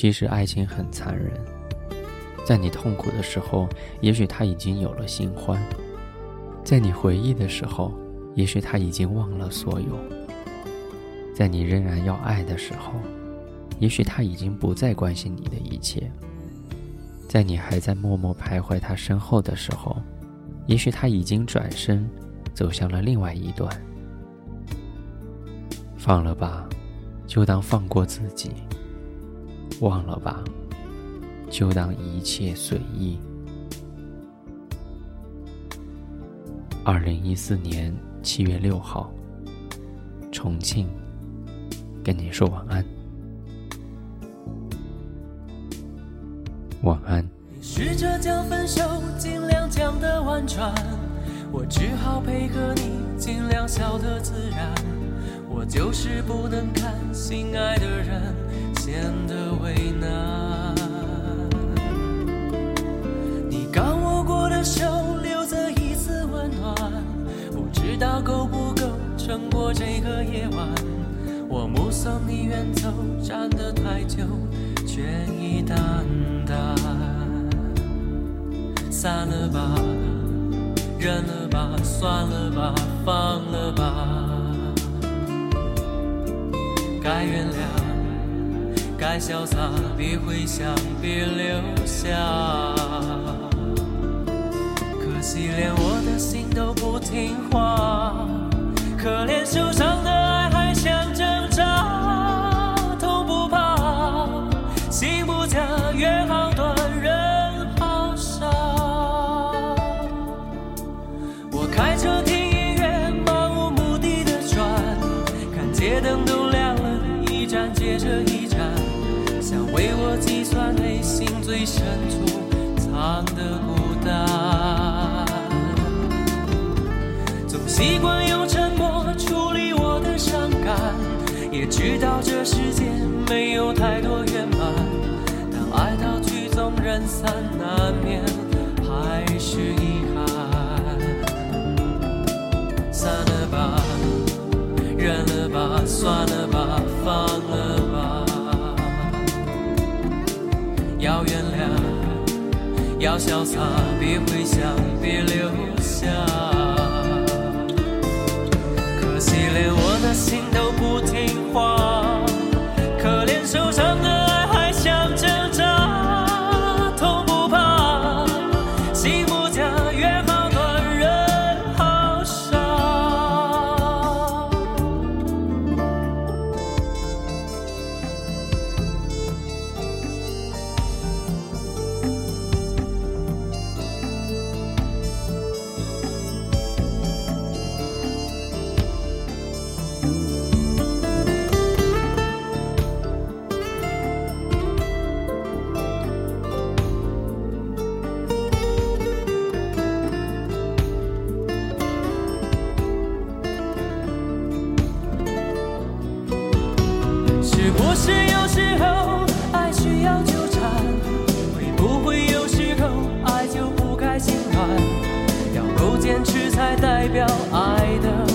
其实爱情很残忍，在你痛苦的时候，也许他已经有了新欢；在你回忆的时候，也许他已经忘了所有；在你仍然要爱的时候，也许他已经不再关心你的一切；在你还在默默徘徊他身后的时候，也许他已经转身走向了另外一段。放了吧，就当放过自己。忘了吧，就当一切随意。二零一四年七月六号，重庆，跟你说晚安，晚安。试着将分手尽量讲得婉转，我只好配合你，尽量笑得自然。我就是不能看心爱的人。够不够撑过这个夜晚。我目送你远走，站得太久，倦意淡淡。散了吧，忍了吧，算了吧，放了吧，该原谅。该潇洒，别回想，别留下。可惜连我的心都不听话，接着一站。想为我计算内心最深处藏的孤单，总习惯用沉默处理我的伤感，也知道这世界没有太多圆满，当爱到曲终人散，难免还是遗憾。散了吧，忍了吧，算了吧，放要潇洒，别回想，别留下。是不是有时候爱需要纠缠会不会有时候爱就不该心软？要够坚持才代表爱的